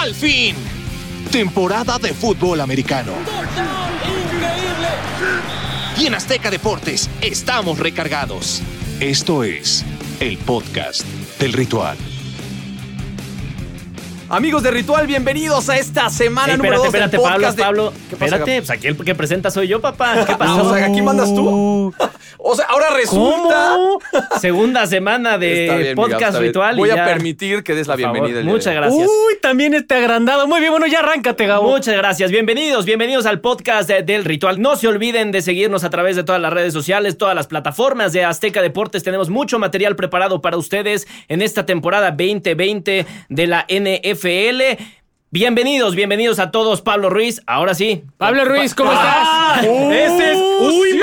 ¡Al fin! Temporada de fútbol americano. Y en Azteca Deportes estamos recargados. Esto es el podcast del ritual. Amigos de Ritual, bienvenidos a esta semana Ey, número espérate, 2 del espérate, Pablo, podcast de- Pablo. ¿Qué pasa, Espérate, pues aquí el que presenta soy yo, papá. ¿Qué pasó? O sea, aquí mandas tú. O sea, ahora resulta. ¿Cómo? Segunda semana de bien, podcast ritual. y Voy a ya, permitir que des la por bienvenida. Muchas gracias. Uy, también este agrandado. Muy bien, bueno, ya arráncate, Gabo. Muchas gracias. Bienvenidos, bienvenidos al podcast de- del Ritual. No se olviden de seguirnos a través de todas las redes sociales, todas las plataformas de Azteca Deportes. Tenemos mucho material preparado para ustedes en esta temporada 2020 de la NFL. Bienvenidos, bienvenidos a todos. Pablo Ruiz, ahora sí. Pablo Ruiz, ¿cómo Ah, estás? Ese es. Uy,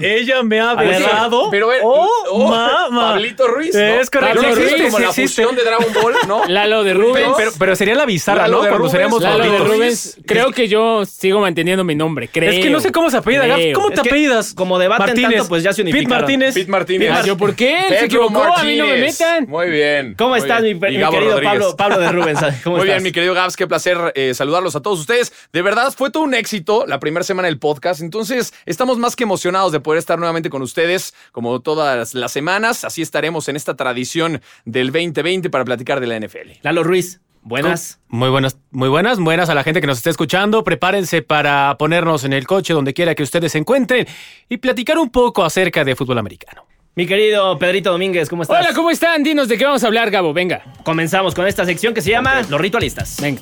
Ella me ha besado. Pero a ver, Oh, oh, mamá. Pablito Ruiz. ¿no? Es correcto. Pablo Sí Ruiz, existe, como sí la existe. fusión de Dragon Ball, ¿no? Lalo de Rubens. Pero- Pero, pero sería la bizarra, Lalo ¿no? Cuando seríamos Lalo de. Rubens. Creo que yo sigo manteniendo mi nombre. Creo. Es que no sé cómo se apellida. Creo. ¿Cómo te Es que apellidas? como debaten tanto, pues ya se Pete unificaron. Martínez. Pete Martínez. Ah, ¿Yo por qué? Se equivocó. A mí no me metan. Muy bien. ¿Cómo estás, mi, querido Rodríguez. Pablo, Pablo de Rubens? ¿Cómo Muy estás? bien, mi querido Gabs, qué placer eh, saludarlos a todos ustedes. De verdad, fue todo un éxito la primera semana del podcast. Entonces, estamos más que emocionados de poder estar nuevamente con ustedes, como todas las semanas. Así estaremos en esta tradición del 2020 para platicar de la NFL. Lalo Ruiz, buenas. Muy buenas, muy buenas, buenas a la gente que nos esté escuchando. Prepárense para ponernos en el coche donde quiera que ustedes se encuentren y platicar un poco acerca de fútbol americano. Mi querido Pedrito Domínguez, ¿cómo estás? Hola, ¿cómo están? Dinos de qué vamos a hablar, Gabo. Venga. Comenzamos con esta sección que se llama Los Ritualistas. Venga.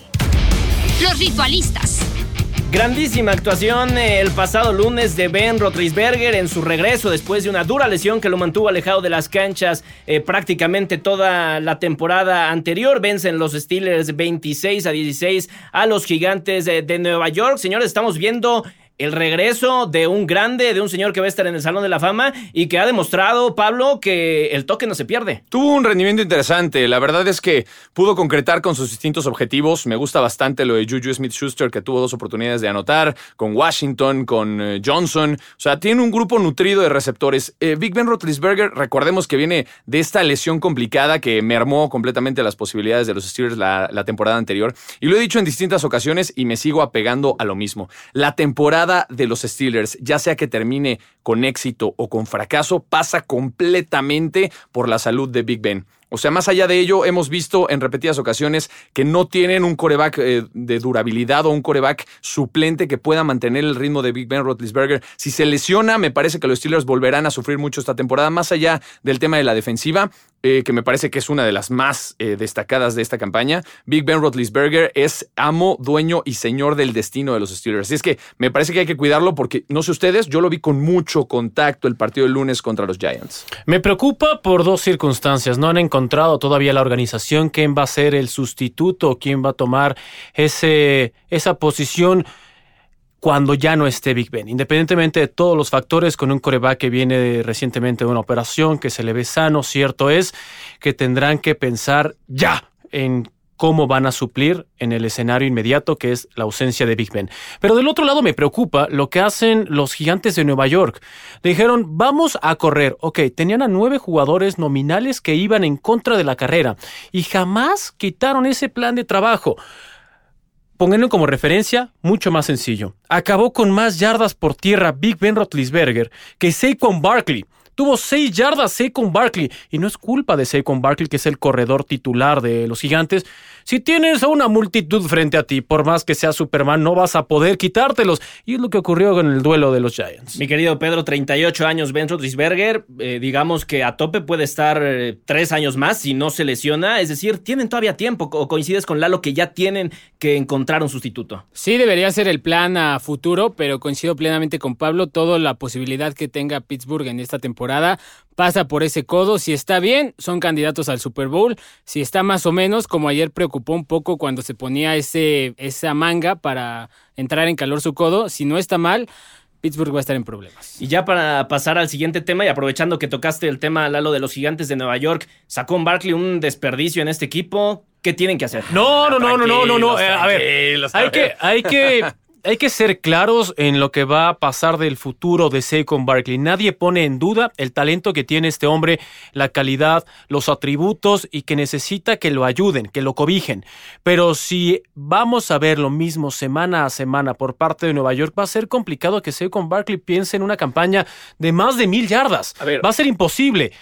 Los ritualistas. Grandísima actuación eh, el pasado lunes de Ben Roethlisberger en su regreso después de una dura lesión que lo mantuvo alejado de las canchas eh, prácticamente toda la temporada anterior. Vencen los Steelers 26 a 16 a los gigantes de, de Nueva York. Señores, estamos viendo el regreso de un grande, de un señor que va a estar en el Salón de la Fama y que ha demostrado, Pablo, que el toque no se pierde. Tuvo un rendimiento interesante. La verdad es que pudo concretar con sus distintos objetivos. Me gusta bastante lo de Juju Smith Schuster, que tuvo dos oportunidades de anotar, con Washington, con eh, Johnson. O sea, tiene un grupo nutrido de receptores. Eh, Big Ben Roethlisberger, recordemos que viene de esta lesión complicada que mermó completamente las posibilidades de los Steelers la, la temporada anterior. Y lo he dicho en distintas ocasiones y me sigo apegando a lo mismo. La temporada de los Steelers, ya sea que termine con éxito o con fracaso, pasa completamente por la salud de Big Ben. O sea, más allá de ello, hemos visto en repetidas ocasiones que no tienen un coreback eh, de durabilidad o un coreback suplente que pueda mantener el ritmo de Big Ben Roethlisberger. Si se lesiona, me parece que los Steelers volverán a sufrir mucho esta temporada, más allá del tema de la defensiva, eh, que me parece que es una de las más eh, destacadas de esta campaña. Big Ben Roethlisberger es amo, dueño y señor del destino de los Steelers. Así es que me parece que hay que cuidarlo porque, no sé ustedes, yo lo vi con mucho contacto el partido del lunes contra los Giants. Me preocupa por dos circunstancias. No han encontrado todavía la organización quién va a ser el sustituto, quién va a tomar ese, esa posición cuando ya no esté Big Ben. Independientemente de todos los factores, con un coreback que viene recientemente de una operación, que se le ve sano, cierto es que tendrán que pensar ya en cómo van a suplir en el escenario inmediato que es la ausencia de Big Ben. Pero del otro lado me preocupa lo que hacen los gigantes de Nueva York. Dijeron, vamos a correr. Ok, tenían a nueve jugadores nominales que iban en contra de la carrera y jamás quitaron ese plan de trabajo. Pónganlo como referencia, mucho más sencillo. Acabó con más yardas por tierra Big Ben Roethlisberger que Saquon Barkley. Tuvo seis yardas Saquon Barkley y no es culpa de Saquon Barkley que es el corredor titular de los gigantes. Si tienes a una multitud frente a ti, por más que sea Superman, no vas a poder quitártelos. Y es lo que ocurrió con el duelo de los Giants. Mi querido Pedro, 38 años, Ben Roethlisberger, eh, digamos que a tope puede estar eh, tres años más si no se lesiona, es decir, tienen todavía tiempo, o coincides con Lalo que ya tienen que encontrar un sustituto. Sí, debería ser el plan a futuro, pero coincido plenamente con Pablo. Toda la posibilidad que tenga Pittsburgh en esta temporada pasa por ese codo. Si está bien, son candidatos al Super Bowl. Si está más o menos, como ayer preocupó un poco cuando se ponía ese, esa manga para entrar en calor su codo. Si no está mal, Pittsburgh va a estar en problemas. Y ya para pasar al siguiente tema y aprovechando que tocaste el tema, Lalo, de los gigantes de Nueva York, sacó un Barkley un desperdicio en este equipo. ¿Qué tienen que hacer? No, no, no, no, no, no, no. eh, a ver, hay que, hay que hay que ser claros en lo que va a pasar del futuro de Saquon Barkley. Nadie pone en duda el talento que tiene este hombre, la calidad, los atributos y que necesita que lo ayuden, que lo cobijen. Pero si vamos a ver lo mismo semana a semana por parte de Nueva York, va a ser complicado que Saquon Barkley piense en una campaña de más de mil yardas. A ver. Va a ser imposible.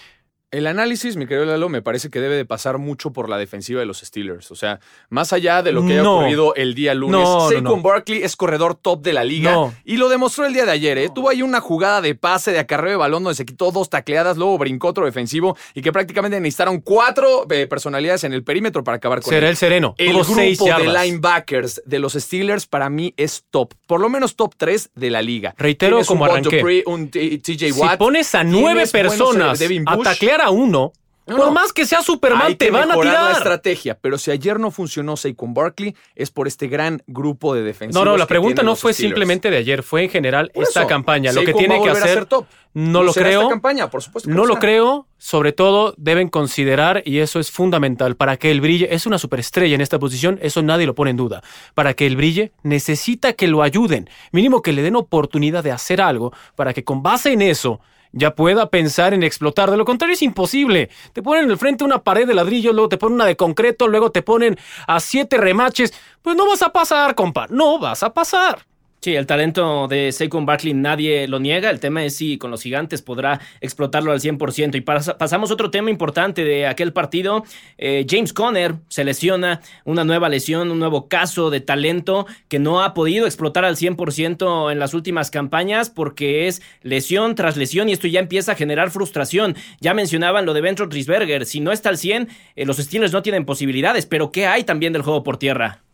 El análisis, mi querido Lalo, me parece que debe de pasar mucho por la defensiva de los Steelers. O sea, más allá de lo que haya No. ocurrido el día lunes, No, no, Saquon no. Barkley es corredor top de la liga No. y lo demostró el día de ayer. ¿eh? Tuvo ahí una jugada de pase, de acarreo de balón donde se quitó dos tacleadas, luego brincó otro defensivo y que prácticamente necesitaron cuatro eh, personalidades en el perímetro para acabar con Será él. el sereno. El Tuvo seis grupo de linebackers de los Steelers para mí es top, por lo menos top 3 de la liga. Reitero Tienes como un Bud arranqué. Dupree, un T- TJ Si Watt. pones a nueve eh, personas a Bush. A uno, No, por no. más que sea Superman, Hay te que van a mejorar la tirar. estrategia, pero si ayer no funcionó Saquon Barkley es por este gran grupo de defensivos. No, no, la pregunta no fue Steelers. simplemente de ayer, fue en general Por esta eso, campaña. Lo que tiene que hacer, top. no lo esta creo. campaña, por supuesto que No lo será. creo, sobre todo deben considerar, y eso es fundamental, para que él brille, es una superestrella en esta posición, eso nadie lo pone en duda. Para que él brille, necesita que lo ayuden, mínimo que le den oportunidad de hacer algo, para que con base en eso ya pueda pensar en explotar. De lo contrario es imposible. Te ponen en el frente una pared de ladrillo, luego te ponen una de concreto, luego te ponen a siete remaches. Pues no vas a pasar, compa, no vas a pasar. Sí, el talento de Saquon Barkley nadie lo niega. El tema es si con los gigantes podrá explotarlo al 100%. Y pas- pasamos a otro tema importante de aquel partido. Eh, James Conner se lesiona, una nueva lesión, un nuevo caso de talento que no ha podido explotar al 100% en las últimas campañas porque es lesión tras lesión y esto ya empieza a generar frustración. Ya mencionaban lo de Ben Roethlisberger. Si no está al 100, eh, los Steelers no tienen posibilidades. Pero ¿qué hay también del juego por tierra?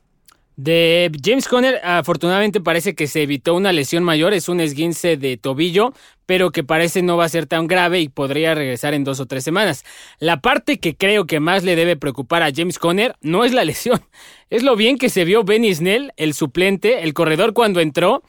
De James Conner, afortunadamente parece que se evitó una lesión mayor, es un esguince de tobillo, pero que parece no va a ser tan grave y podría regresar en dos o tres semanas. La parte que creo que más le debe preocupar a James Conner no es la lesión, es lo bien que se vio Benny Snell, el suplente, el corredor cuando entró.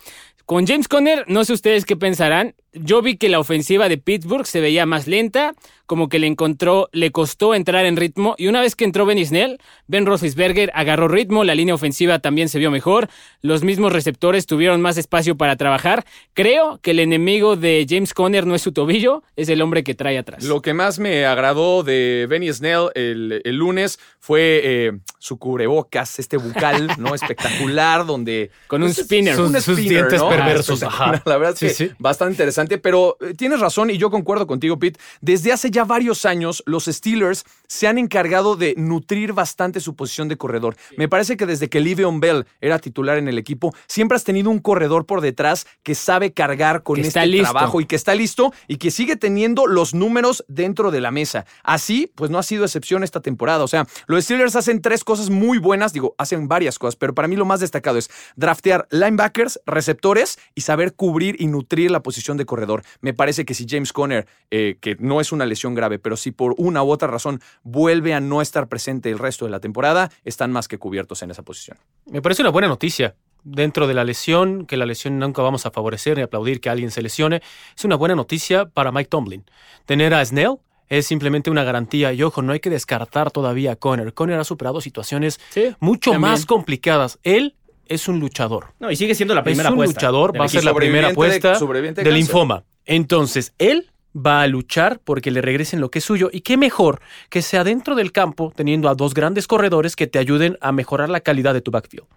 Con James Conner, no sé ustedes qué pensarán. Yo vi que la ofensiva de Pittsburgh se veía más lenta, como que le encontró, le costó entrar en ritmo. Y una vez que entró Ben Snell, Ben Roethlisberger agarró ritmo, la línea ofensiva también se vio mejor, los mismos receptores tuvieron más espacio para trabajar. Creo que el enemigo de James Conner no es su tobillo, es el hombre que trae atrás. Lo que más me agradó de Benny Snell el, el lunes fue eh, su cubrebocas, este bucal, ¿no? Espectacular, donde. Con un pues, es- spinner. es un Sus- sus spinner, dientes ¿no? perversos, Ah, ajá. La verdad es Sí, que sí. bastante interesante, pero eh, tienes razón y yo concuerdo contigo, Pete. Desde hace ya varios años, los Steelers se han encargado de nutrir bastante su posición de corredor. Me parece que desde que Livion Bell era titular en el equipo, siempre has tenido un corredor por detrás que sabe cargar con Que este trabajo y que está listo y que sigue teniendo los números dentro de la mesa. Así, pues no ha sido excepción esta temporada. O sea, los Steelers hacen tres cosas muy buenas, digo, hacen varias cosas, pero para mí lo más destacado es draftear linebackers, receptores y saber cubrir y nutrir la posición de corredor. Me parece que si James Conner, eh, que no es una lesión grave, pero si por una u otra razón vuelve a no estar presente el resto de la temporada, están más que cubiertos en esa posición. Me parece una buena noticia. Dentro de la lesión, que la lesión nunca vamos a favorecer ni aplaudir que alguien se lesione, es una buena noticia para Mike Tomlin. Tener a Snell es simplemente una garantía. Y ojo, no hay que descartar todavía a Conner. Conner ha superado situaciones Sí, mucho también. más complicadas. Él es un luchador. No, y sigue siendo la primera es un apuesta luchador, va a ser la primera apuesta de del linfoma. Entonces, él va a luchar porque le regresen lo que es suyo. Y qué mejor que sea dentro del campo, teniendo a dos grandes corredores que te ayuden a mejorar la calidad de tu backfield.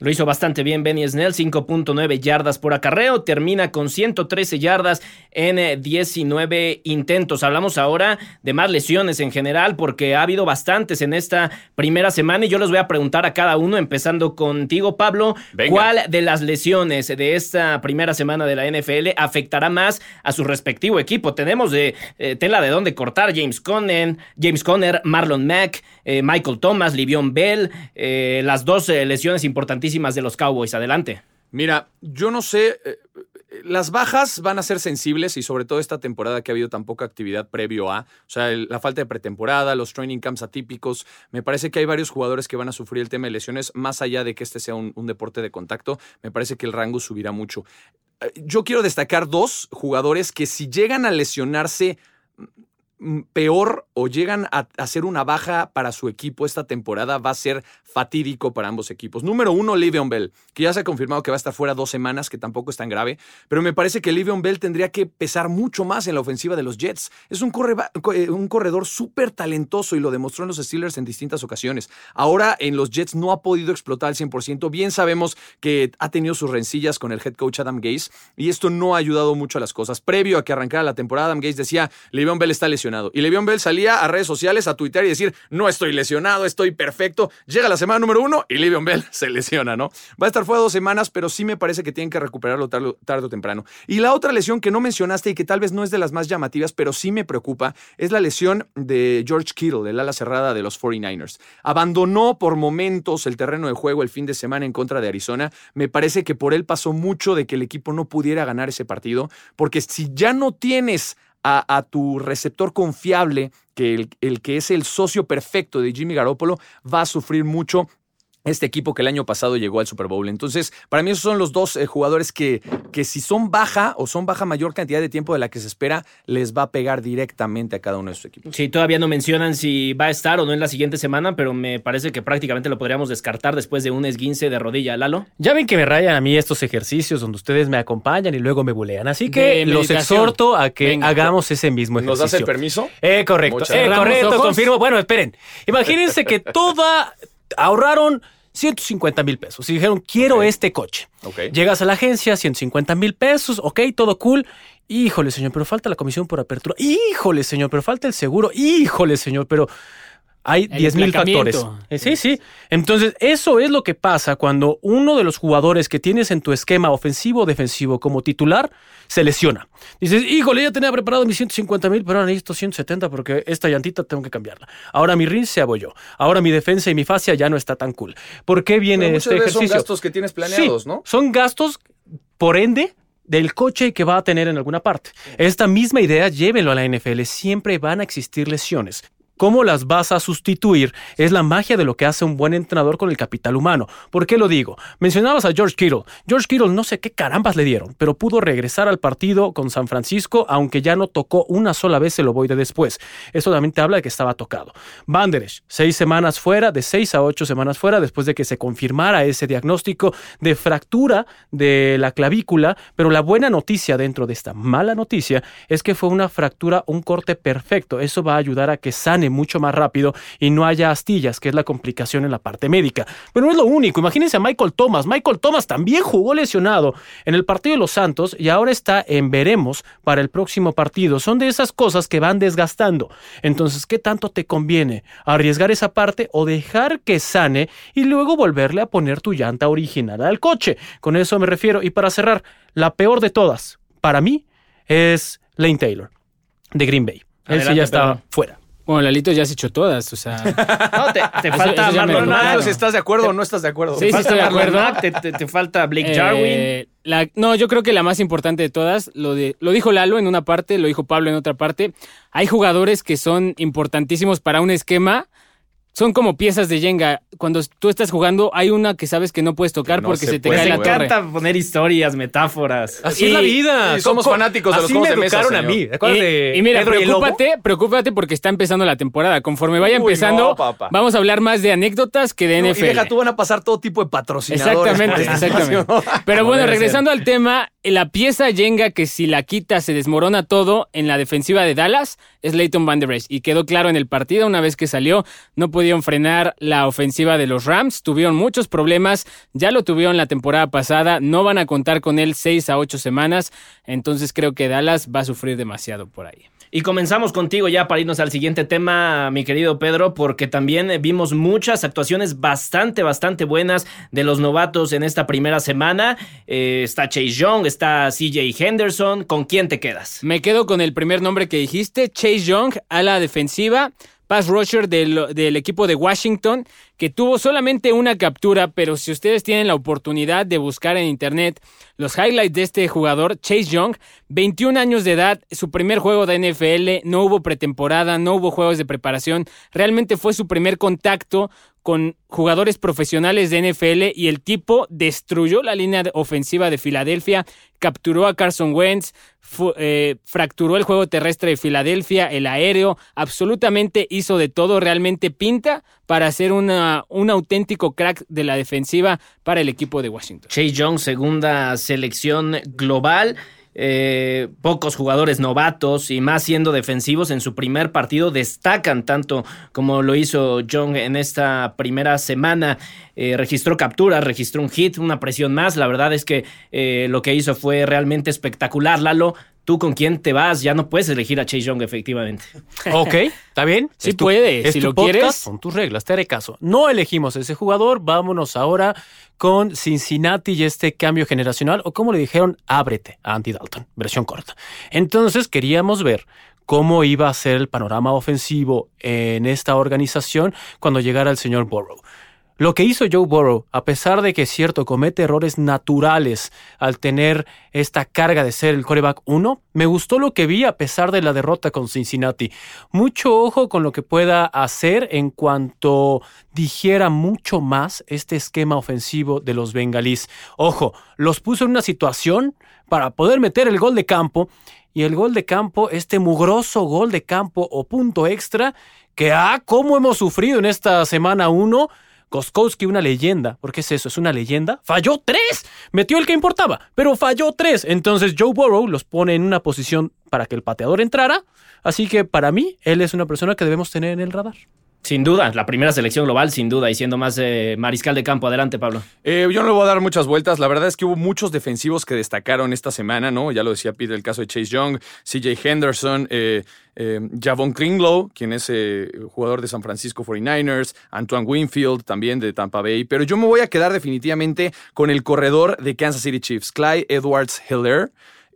Lo hizo bastante bien Benny Snell, 5.9 yardas por acarreo, termina con 113 yardas en eh, 19 intentos. Hablamos ahora de más lesiones en general porque ha habido bastantes en esta primera semana y yo les voy a preguntar a cada uno, empezando contigo Pablo, Venga. ¿cuál de las lesiones de esta primera semana de la NFL afectará más a su respectivo equipo? Tenemos de eh, tela de dónde cortar, James Conner, James Conner, Marlon Mack, eh, Michael Thomas, Livion Bell, eh, las dos eh, lesiones importantísimas de los Cowboys. Adelante. Mira, yo no sé, las bajas van a ser sensibles y sobre todo esta temporada que ha habido tan poca actividad previo a, o sea, la falta de pretemporada, los training camps atípicos, me parece que hay varios jugadores que van a sufrir el tema de lesiones, más allá de que este sea un, deporte de contacto, me parece que el rango subirá mucho. Yo quiero destacar dos jugadores que si llegan a lesionarse mm, peor o llegan a hacer una baja para su equipo esta temporada, va a ser fatídico para ambos equipos. Número uno, Livion Bell, que ya se ha confirmado que va a estar fuera dos semanas, que tampoco es tan grave, pero me parece que Livion Bell tendría que pesar mucho más en la ofensiva de los Jets. Es un, eh, un corredor súper talentoso y lo demostró en los Steelers en distintas ocasiones. Ahora en los Jets no ha podido explotar al 100%. Bien sabemos que ha tenido sus rencillas con el head coach Adam Gase y esto no ha ayudado mucho a las cosas. Previo a que arrancara la temporada, Adam Gase decía, Le'Veon Bell está lesionado. Y Le'Veon Bell salía a redes sociales, a Twitter y decir, no estoy lesionado, estoy perfecto. Llega la semana número uno y Le'Veon Bell se lesiona, ¿no? Va a estar fuera dos semanas, pero sí me parece que tienen que recuperarlo tarde, tarde o temprano. Y la otra lesión que no mencionaste y que tal vez no es de las más llamativas, pero sí me preocupa, es la lesión de George Kittle, el ala cerrada de los 49ers. Abandonó por momentos el terreno de juego el fin de semana en contra de Arizona. Me parece que por él pasó mucho de que el equipo no pudiera ganar ese partido, porque si ya no tienes a, tu receptor confiable, que el, el, que es el socio perfecto de Jimmy Garoppolo, va a sufrir mucho este equipo que el año pasado llegó al Super Bowl. Entonces, para mí esos son los dos eh, jugadores que, que si son baja o son baja mayor cantidad de tiempo de la que se espera, les va a pegar directamente a cada uno de sus equipos. Sí, todavía no mencionan si va a estar o no en la siguiente semana, pero me parece que prácticamente lo podríamos descartar después de un esguince de rodilla, Lalo. Ya ven que me rayan a mí estos ejercicios donde ustedes me acompañan y luego me bulean. Así que los exhorto a que hagamos ese mismo ejercicio. ¿Nos das el permiso? Eh, correcto. Eh, correcto, confirmo. Bueno, esperen. Imagínense que toda ahorraron 150 mil pesos. Y dijeron, quiero este coche. Llegas a la agencia, 150 mil pesos, ok, todo cool. Híjole, señor, pero falta la comisión por apertura. Híjole, señor, pero falta el seguro. Híjole, señor, pero hay 10 mil factores. Eh, sí, sí. Entonces, eso es lo que pasa cuando uno de los jugadores que tienes en tu esquema ofensivo o defensivo como titular se lesiona. Dices, híjole, ya tenía preparado mis 150 mil, pero ahora necesito 170 porque esta llantita tengo que cambiarla. Ahora mi rin se abolló. Ahora mi defensa y mi fascia ya no está tan cool. ¿Por qué viene este ejercicio? Son gastos que tienes planeados, ¿no? Son gastos, por ende, del coche que va a tener en alguna parte. Esta misma idea llévenlo a la NFL. Siempre van a existir lesiones cómo las vas a sustituir es la magia de lo que hace un buen entrenador con el capital humano. ¿Por qué lo digo? Mencionabas a George Kittle. George Kittle no sé qué carambas le dieron, pero pudo regresar al partido con San Francisco, aunque ya no tocó una sola vez el ovoide después. Eso también te habla de que estaba tocado. Banderesh, seis semanas fuera, de seis a ocho semanas fuera, después de que se confirmara ese diagnóstico de fractura de la clavícula, pero la buena noticia dentro de esta mala noticia es que fue una fractura, un corte perfecto. Eso va a ayudar a que sane mucho más rápido y no haya astillas, que es la complicación en la parte médica. Pero no es lo único. Imagínense a Michael Thomas. Michael Thomas también jugó lesionado en el partido de los Santos y ahora está en veremos para el próximo partido. Son de esas cosas que van desgastando. Entonces, ¿qué tanto te conviene? ¿Arriesgar esa parte o dejar que sane y luego volverle a poner tu llanta original al coche? Con eso me refiero. Y para cerrar, la peor de todas, para mí, es Lane Taylor, de Green Bay. Él sí ya está fuera. Bueno, Lalito ya se echó todas, o sea. No, te, falta eso, si estás de acuerdo o no estás de acuerdo. Sí, sí, estoy de acuerdo. te, falta Blake eh, Jarwin. no, yo creo que la más importante de todas, lo, de, lo dijo Lalo en una parte, lo dijo Pablo en otra parte. Hay jugadores que son importantísimos para un esquema son como piezas de Jenga. Cuando tú estás jugando, hay una que sabes que no puedes tocar porque se, te cae la torre. Me encanta poner historias, metáforas. Así es la vida. somos fanáticos de los juegos de mesa, a mí. Y, mira, preocúpate, preocúpate porque está empezando la temporada. Conforme vaya empezando, vamos a hablar más de anécdotas que de NFL. Y deja, tú van a pasar todo tipo de patrocinadores. Exactamente, exactamente. Pero bueno, regresando al tema, la pieza Jenga que si la quita se desmorona todo en la defensiva de Dallas es Leighton Van Der Esch. Y quedó claro en el partido una vez que salió, no pudieron frenar la ofensiva de los Rams, tuvieron muchos problemas, ya lo tuvieron la temporada pasada, no van a contar con él seis a ocho semanas, entonces creo que Dallas va a sufrir demasiado por ahí. Y comenzamos contigo ya para irnos al siguiente tema, mi querido Pedro, porque también vimos muchas actuaciones bastante, bastante buenas de los novatos en esta primera semana. Eh, está Chase Young, está CJ Henderson. ¿Con quién te quedas? Me quedo con el primer nombre que dijiste, Chase Young, a la defensiva pass rusher del, equipo de Washington, que tuvo solamente una captura, pero si ustedes tienen la oportunidad de buscar en internet los highlights de este jugador, Chase Young, 21 años de edad, su primer juego de NFL, no hubo pretemporada, no hubo juegos de preparación, realmente fue su primer contacto con jugadores profesionales de NFL y el tipo destruyó la línea ofensiva de Filadelfia, capturó a Carson Wentz, eh, fracturó el juego terrestre de Filadelfia, el aéreo, absolutamente hizo de todo, realmente pinta para ser una, un auténtico crack de la defensiva para el equipo de Washington. Chase Young, segunda selección global. Eh, pocos jugadores novatos y más siendo defensivos en su primer partido destacan tanto como lo hizo Young en esta primera semana. Eh, registró capturas, registró un hit, una presión más. La verdad es que eh, lo que hizo fue realmente espectacular. Lalo, tú con quién te vas, ya no puedes elegir a Chase Young, efectivamente. Ok, ¿está bien? Sí puede, si lo quieres. Son tus reglas, te haré caso. No elegimos ese jugador, vámonos ahora con Cincinnati y este cambio generacional, o como le dijeron, ábrete a Andy Dalton, versión corta. Entonces queríamos ver cómo iba a ser el panorama ofensivo en esta organización cuando llegara el señor Burrow. Lo que hizo Joe Burrow, a pesar de que cierto comete errores naturales al tener esta carga de ser el coreback 1, me gustó lo que vi a pesar de la derrota con Cincinnati. Mucho ojo con lo que pueda hacer en cuanto digiera mucho más este esquema ofensivo de los bengalís. Ojo, los puso en una situación para poder meter el gol de campo y el gol de campo, este mugroso gol de campo o punto extra, que ah, cómo hemos sufrido en esta semana 1 Koskowski, una leyenda. ¿Por qué es eso? ¿Es una leyenda? ¡Falló tres! Metió el que importaba, pero falló tres. Entonces Joe Burrow los pone en una posición para que el pateador entrara. Así que para mí, él es una persona que debemos tener en el radar. Sin duda, la primera selección global, sin duda, y siendo más eh, mariscal de campo. Adelante, Pablo. Eh, yo no le voy a dar muchas vueltas. La verdad es que hubo muchos defensivos que destacaron esta semana, ¿no? Ya lo decía Pete, el caso de Chase Young, CJ Henderson, eh, Javon Kringlow, quien es jugador de San Francisco 49ers, Antoine Winfield, también de Tampa Bay. Pero yo me voy a quedar definitivamente con el corredor de Kansas City Chiefs, Clyde Edwards Hiller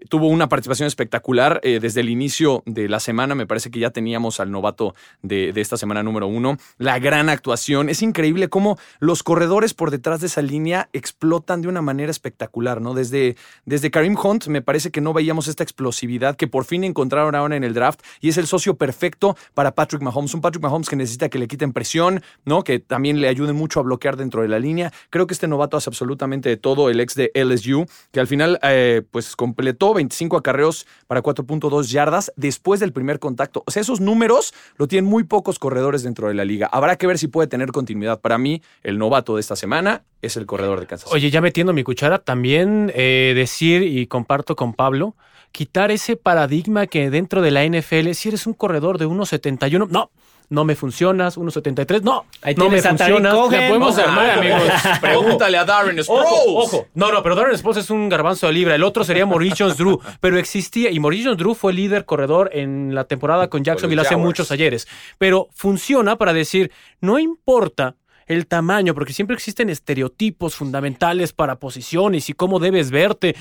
tuvo una participación espectacular eh, desde el inicio de la semana. Me parece que ya teníamos al novato de, esta semana número uno. La gran actuación. Es increíble cómo los corredores por detrás de esa línea explotan de una manera espectacular, ¿no? Desde, desde Karim Hunt me parece que no veíamos esta explosividad que por fin encontraron ahora en el draft y es el socio perfecto para Patrick Mahomes. Un Patrick Mahomes que necesita que le quiten presión, ¿no? Que también le ayuden mucho a bloquear dentro de la línea. Creo que este novato hace absolutamente de todo. El ex de LSU, que al final, eh, pues completó 25 acarreos para 4.2 yardas después del primer contacto. O sea, esos números lo tienen muy pocos corredores dentro de la liga. Habrá que ver si puede tener continuidad. Para mí, el novato de esta semana es el corredor de Kansas. Oye, ya metiendo mi cuchara, también eh, decir y comparto con Pablo, quitar ese paradigma que dentro de la NFL, si eres un corredor de 1.71, no no me funcionas, 1.73, no, Ahí no me funcionas. La podemos armar, amigos. Pregúntale a Darren Sproles. Ojo, ojo. No, no, pero Darren Sproles es un garbanzo de libra. El otro sería Maurice Drew. Pero existía, y Maurice Drew fue líder corredor en la temporada con Jacksonville hace muchos ayeres. Pero funciona para decir, no importa el tamaño, porque siempre existen estereotipos fundamentales para posiciones y cómo debes verte,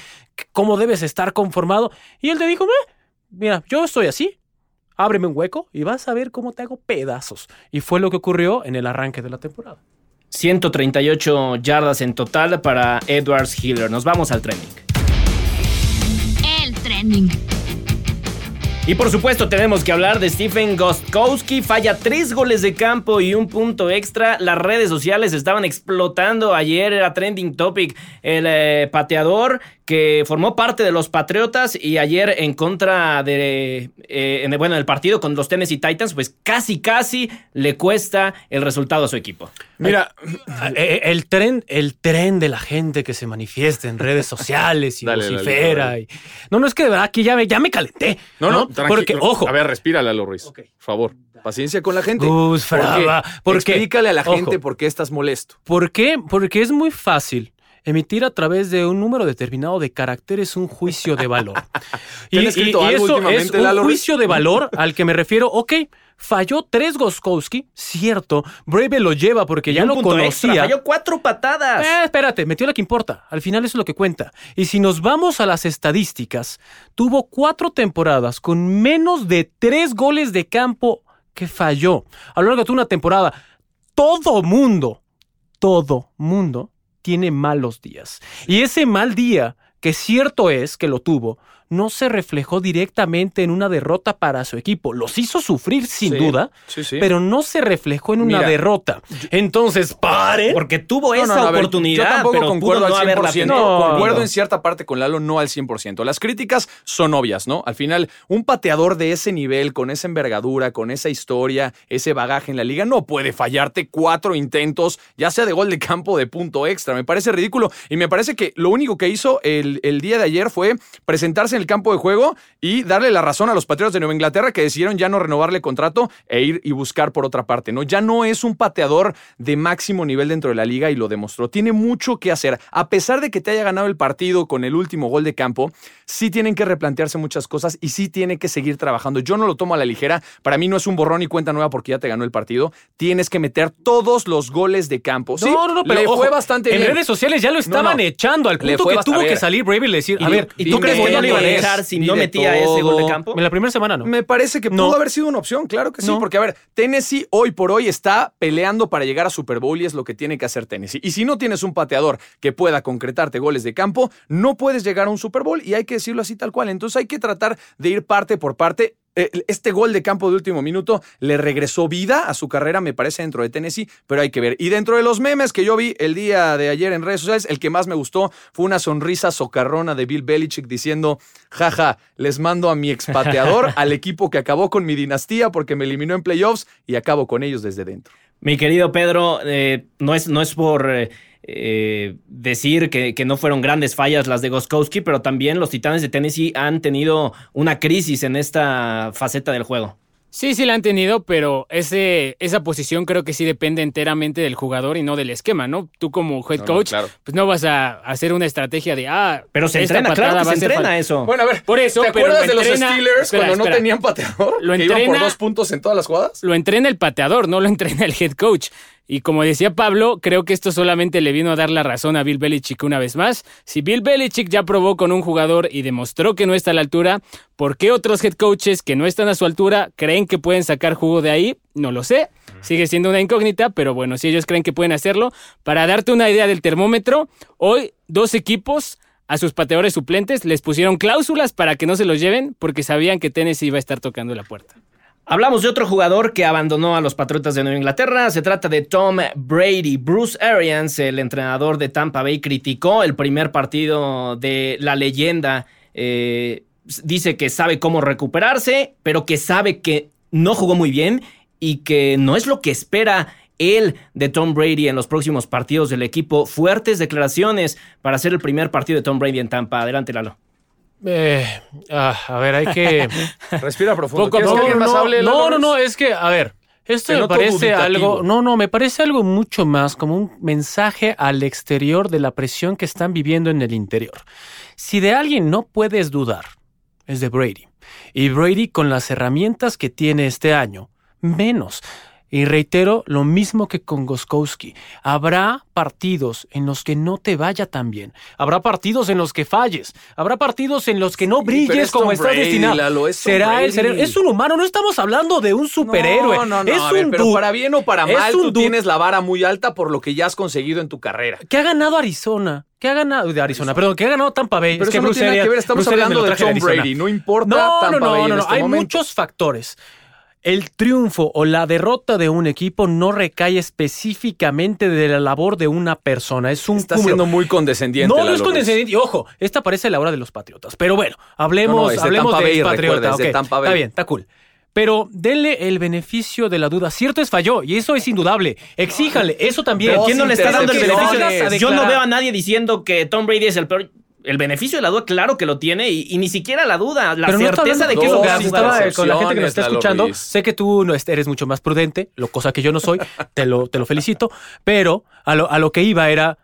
cómo debes estar conformado. Y él te dijo, mira, yo estoy así, ábreme un hueco y vas a ver cómo te hago pedazos. Y fue lo que ocurrió en el arranque de la temporada. 138 yardas en total para Edwards Hiller. Nos vamos al trending. El trending. Y por supuesto tenemos que hablar de Stephen Gostkowski. Falla tres goles de campo y un punto extra. Las redes sociales estaban explotando. Ayer era trending topic el eh, pateador que formó parte de los Patriotas y ayer en contra de, eh, en el, bueno, el partido con los Tennessee Titans, pues casi, casi le cuesta el resultado a su equipo. Mira, eh, el tren, el tren de la gente que se manifiesta en redes sociales y vocifera. Y... No, no, es que de verdad aquí ya me, ya me calenté. No, no, Porque, ojo. A ver, respira, Lalo Ruiz. Por favor. Paciencia con la gente. Gus, porque, Explícale a la gente por qué estás molesto. ¿Por qué? Porque es muy fácil emitir a través de un número determinado de caracteres un juicio de valor. y, y, eso es un juicio de valor al que me refiero, ok, falló tres Goskowski, cierto, Brave lo lleva porque ya lo conocía. falló cuatro patadas. Eh, espérate, metió la que importa, al final eso es lo que cuenta. Y si nos vamos a las estadísticas, tuvo cuatro temporadas con menos de tres goles de campo que falló. A lo largo de una temporada, todo mundo, todo mundo tiene malos días. Y ese mal día, que cierto es que lo tuvo, no se reflejó directamente en una derrota para su equipo. Los hizo sufrir sin Sí, duda, sí, sí. pero no se reflejó en una Mira, derrota. Entonces, pare. Porque tuvo No, esa no, no, ver, oportunidad, yo tampoco pero concuerdo pudo no al haberla 100%. tenido. No, concuerdo en cierta parte con Lalo, no al 100%. Las críticas son obvias, ¿no? Al final, un pateador de ese nivel, con esa envergadura, con esa historia, ese bagaje en la liga, no puede fallarte cuatro intentos, ya sea de gol de campo o de punto extra. Me parece ridículo y me parece que lo único que hizo el, el día de ayer fue presentarse en el campo de juego y darle la razón a los Patriotas de Nueva Inglaterra que decidieron ya no renovarle contrato e ir y buscar por otra parte, ¿no? Ya no es un pateador de máximo nivel dentro de la liga y lo demostró. Tiene mucho que hacer. A pesar de que te haya ganado el partido con el último gol de campo, sí tienen que replantearse muchas cosas y sí tiene que seguir trabajando. Yo no lo tomo a la ligera. Para mí no es un borrón y cuenta nueva porque ya te ganó el partido. Tienes que meter todos los goles de campo. Sí, no, no, no, pero le ojo, fue bastante en bien. redes sociales ya lo estaban no. echando al punto que tuvo que salir Brave y decir, a ¿Y, ver, ¿y tú crees que no le iban a si no metía ese gol de campo? en la primera semana no. Me parece que No. pudo haber sido una opción, claro que sí, No. porque a ver, Tennessee hoy por hoy está peleando para llegar a Super Bowl y es lo que tiene que hacer Tennessee. Y si no tienes un pateador que pueda concretarte goles de campo, no puedes llegar a un Super Bowl y hay que decirlo así tal cual. Entonces hay que tratar de ir parte por parte. Eh, Este gol de campo de último minuto le regresó vida a su carrera, me parece, dentro de Tennessee, pero hay que ver. Y dentro de los memes que yo vi el día de ayer en redes sociales, el que más me gustó fue una sonrisa socarrona de Bill Belichick diciendo, jaja, les mando a mi expateador, al equipo que acabó con mi dinastía porque me eliminó en playoffs y acabo con ellos desde dentro. Mi querido Pedro, eh, no, es, no es por eh, eh, decir que, que no fueron grandes fallas las de Goskowski, pero también los Titanes de Tennessee han tenido una crisis en esta faceta del juego. Sí, sí la han tenido, pero ese, esa posición creo que sí depende enteramente del jugador y no del esquema, ¿no? Tú como head No, no, coach, claro. pues no vas a hacer una estrategia de, ah, Pero se esta entrena, claro patada que va se a ser entrena eso. Bueno, a ver, Por eso, ¿te pero acuerdas lo de los entrena- Steelers espera, cuando no tenían pateador? Lo que iban por entrena- dos puntos en todas las jugadas. lo entrena el pateador, no lo entrena el head coach. Y como decía Pablo, creo que esto solamente le vino a dar la razón a Bill Belichick una vez más. Si Bill Belichick ya probó con un jugador y demostró que no está a la altura, ¿por qué otros head coaches que no están a su altura creen que pueden sacar jugo de ahí? No lo sé. Sigue siendo una incógnita, pero bueno, si ellos creen que pueden hacerlo, para darte una idea del termómetro, hoy dos equipos a sus pateadores suplentes les pusieron cláusulas para que no se los lleven porque sabían que Tennessee iba a estar tocando la puerta. Hablamos de otro jugador que abandonó a los Patriotas de Nueva Inglaterra. Se trata de Tom Brady. Bruce Arians, el entrenador de Tampa Bay, criticó el primer partido de la leyenda. Eh, dice que sabe cómo recuperarse, pero que sabe que no jugó muy bien y que no es lo que espera él de Tom Brady en los próximos partidos del equipo. Fuertes declaraciones para hacer el primer partido de Tom Brady en Tampa. Adelante, Lalo. Eh, ah, a ver, hay que... Respira profundo. Poco a ¿Quieres poco. que alguien más no, hable? no, no, no, es que, a ver, esto me parece algo, no, no, me parece algo mucho más como un mensaje al exterior de la presión que están viviendo en el interior. Si de alguien no puedes dudar, es de Brady. Y Brady con las herramientas que tiene este año, menos. Y reitero lo mismo que con Goskowski. Habrá partidos en los que no te vaya tan bien. Habrá partidos en los que falles. Habrá partidos en los que no brilles como estás Brady, destinado. Lalo, es Será Brady. el será- Es un humano. No estamos hablando de un superhéroe. No, no, no. es a ver, un pero para bien o para mal, un tú tienes la vara muy alta por lo que ya has conseguido en tu carrera. ¿Qué ha ganado Arizona? ¿Qué ha ganado de Arizona? Perdón, ¿qué ha ganado Tampa Bay? Pero Es que eso no Bruce tiene que ver, estamos Bruce hablando de Tom. Brady, no importa No, Tampa no, no, Bay no, no. este Hay muchos factores. El triunfo o la derrota de un equipo no recae específicamente de la labor de una persona. Es un Está cúmulo. siendo muy condescendiente. No, no es condescendiente. Y ojo, esta parece la hora de los patriotas. Pero bueno, hablemos, No, no, es de hablemos Tampa de Bay, Bay. Está bien, está cool. Pero denle el beneficio de la duda. Cierto es falló, y eso es indudable. Exíjanle, eso también. ¿quién no le está dando el beneficio? Yo no veo a nadie diciendo que Tom Brady es el peor. El beneficio de la duda, claro que lo tiene, y, y ni siquiera la duda, la Pero no está certeza de que es lo que estaba con la gente que nos está escuchando. Sé que tú no eres mucho más prudente, lo cosa que yo no soy, te lo, te lo felicito. Pero a lo, a lo que iba era,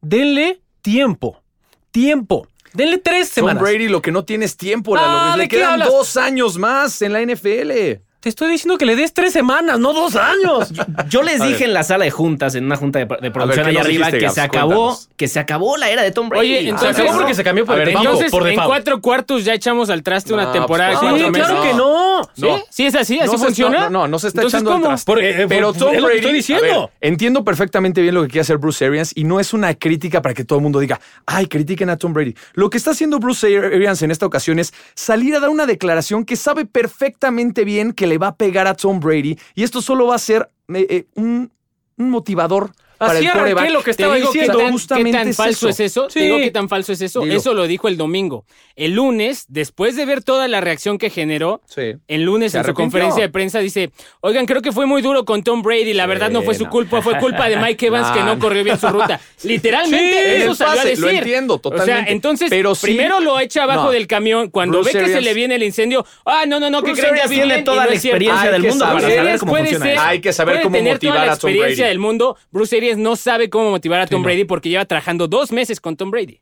denle tiempo, tiempo. Denle tres Tom semanas. Brady lo que no tiene es tiempo, Ah, Lalo Ruiz. ¿de Le quedan dos años más en la NFL. Te estoy diciendo que le des tres semanas, no dos años. Yo les dije en la sala de juntas, en una junta de, de producción ¿qué allá arriba, dijiste, que se acabó, Cuéntanos. que se acabó la era de Tom Brady. Oye, Se entonces- acabó porque se cambió por ver, Entonces, por en default. cuatro cuartos ya echamos al traste una temporada pues, Sí, meses. claro que no. ¿Sí? No. ¿Sí es así? ¿Así No se- funciona? No, no, no se está Entonces, echando al ¿cómo? traste. Por- eh, Pero por- Tom es lo que Brady, estoy diciendo. ver, entiendo perfectamente bien lo que quiere hacer Bruce Arians y no es una crítica para que todo el mundo diga, ay, critiquen a Tom Brady. Lo que está haciendo Bruce Arians en esta ocasión es salir a dar una declaración que sabe perfectamente bien que le va a pegar a Tom Brady y esto solo va a ser eh, eh, un, un motivador para Así el arranqué coreback. lo que Te estaba digo qué diciendo. tan, justamente qué tan es falso eso. es eso. Sí. Te digo qué tan falso es eso. Eso lo dijo el domingo. El lunes, después de ver toda la reacción que generó, Sí. el lunes Se en su conferencia de prensa dice, oigan, creo que fue muy duro con Tom Brady, la verdad no fue su no. culpa, fue culpa de Mike Evans que No. corrió bien su ruta. Literalmente Sí, eso salió a pase, decir. lo entiendo O sea, totalmente. entonces, Pero sí- primero lo echa abajo No. del camión, cuando Bruce ve que se le viene el incendio, ah, no, no, no, que creen bien, tiene toda la experiencia del que mundo para saber cómo funciona. Hay que saber cómo motivar a Tom experiencia Brady. del mundo. Bruce No sabe cómo motivar a Tom Brady porque lleva trabajando dos meses con Tom Brady.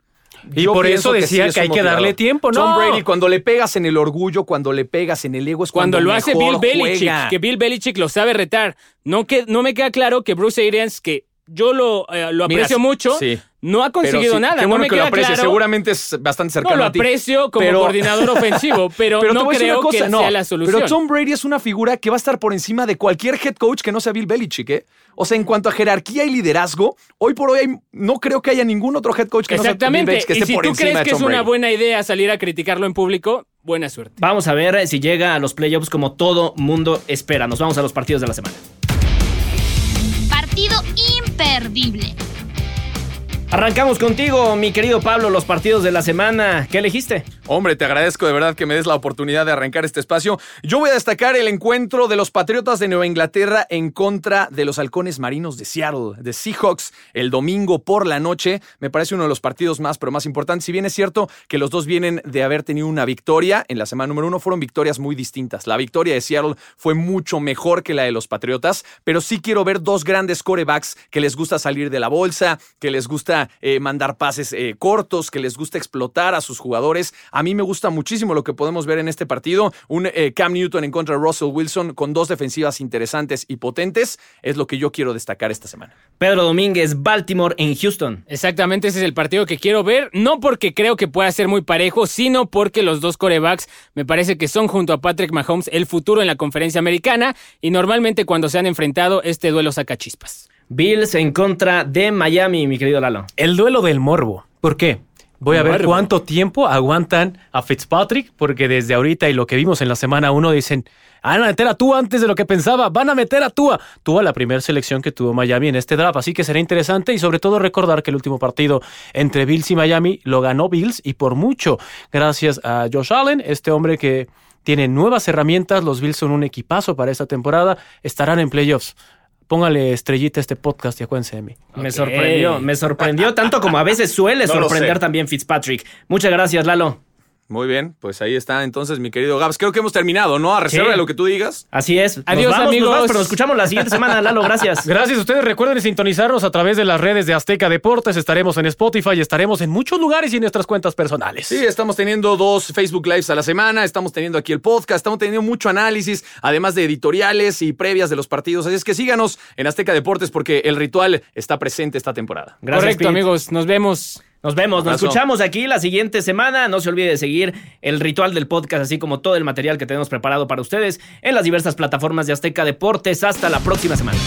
Y Yo por eso decía sí es que hay que darle tiempo, ¿no? Tom Brady, cuando le pegas en el orgullo, cuando le pegas en el ego, es Cuando, cuando, lo hace Bill Belichick, juega. que Bill Belichick lo sabe retar. No, que, no me queda claro que Bruce Arians, que yo lo, eh, lo Mira, aprecio mucho, sí. no ha conseguido sí, nada. Qué no bueno me que lo claro. Seguramente es bastante cercano No, lo a ti. aprecio como Pero- coordinador ofensivo, pero, no creo cosa, que no, sea la solución. Pero Tom Brady es una figura que va a estar por encima de cualquier head coach que no sea Bill Belichick, ¿eh? O sea, en cuanto a jerarquía y liderazgo, hoy por hoy hay- no creo que haya ningún otro head coach que no sea Bill Exactamente. Belichick que Y esté si por tú encima crees que es una buena idea salir a criticarlo en público, buena suerte. Vamos a ver si llega a los playoffs como todo mundo espera. Nos vamos a los partidos de la semana. Imperdible. Arrancamos contigo, mi querido Pablo, los partidos de la semana. ¿Qué elegiste? Hombre, te agradezco de verdad que me des la oportunidad de arrancar este espacio. Yo voy a destacar el encuentro de los Patriotas de Nueva Inglaterra en contra de los Halcones Marinos de Seattle, de Seahawks, el domingo por la noche. Me parece uno de los partidos más, pero más importantes. Si bien es cierto que los dos vienen de haber tenido una victoria en la semana número uno, fueron victorias muy distintas. La victoria de Seattle fue mucho mejor que la de los Patriotas, pero sí quiero ver dos grandes corebacks que les gusta salir de la bolsa, que les gusta eh, mandar pases eh, cortos, que les gusta explotar a sus jugadores. A mí me gusta muchísimo lo que podemos ver en este partido. Un eh, Cam Newton en contra de Russell Wilson con dos defensivas interesantes y potentes es lo que yo quiero destacar esta semana. Pedro Domínguez, Baltimore en Houston. Exactamente, ese es el partido que quiero ver. No porque creo que pueda ser muy parejo, sino porque los dos corebacks me parece que son junto a Patrick Mahomes el futuro en la conferencia americana. Y normalmente cuando se han enfrentado, este duelo saca chispas. Bills en contra de Miami, mi querido Lalo. El duelo del morbo. ¿Por qué? Voy a ver Morbo. cuánto tiempo aguantan a Fitzpatrick, porque desde ahorita y lo que vimos en la semana 1 dicen, van a meter a Tua antes de lo que pensaba, van a meter a Tua. Tua la primera selección que tuvo Miami en este draft, así que será interesante y sobre todo recordar que el último partido entre Bills y Miami lo ganó Bills y por mucho, gracias a Josh Allen, este hombre que tiene nuevas herramientas, los Bills son un equipazo para esta temporada, estarán en playoffs. Póngale estrellita a este podcast y acuérdense de mí. Me sorprendió, me sorprendió tanto como a veces suele No sorprender también Fitzpatrick. Muchas gracias, Lalo. Muy bien, pues ahí está entonces mi querido Gabs. Creo que hemos terminado, ¿no? A reserva Sí. de lo que tú digas. Así es. Nos Adiós, nos amigos. vamos, pero nos escuchamos la siguiente semana, Lalo. Gracias. Gracias a ustedes. Recuerden sintonizarnos a través de las redes de Azteca Deportes. Estaremos en Spotify, estaremos en muchos lugares y en nuestras cuentas personales. Sí, estamos teniendo dos Facebook Lives a la semana, estamos teniendo aquí el podcast, estamos teniendo mucho análisis, además de editoriales y previas de los partidos. Así es que síganos en Azteca Deportes porque el ritual está presente esta temporada. Gracias, Correcto, Pete. amigos. Nos vemos. Nos vemos, nos escuchamos aquí la siguiente semana. No se olvide de seguir el ritual del podcast, así como todo el material que tenemos preparado para ustedes en las diversas plataformas de Azteca Deportes. Hasta la próxima semana.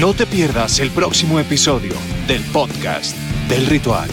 No te pierdas el próximo episodio del podcast del ritual.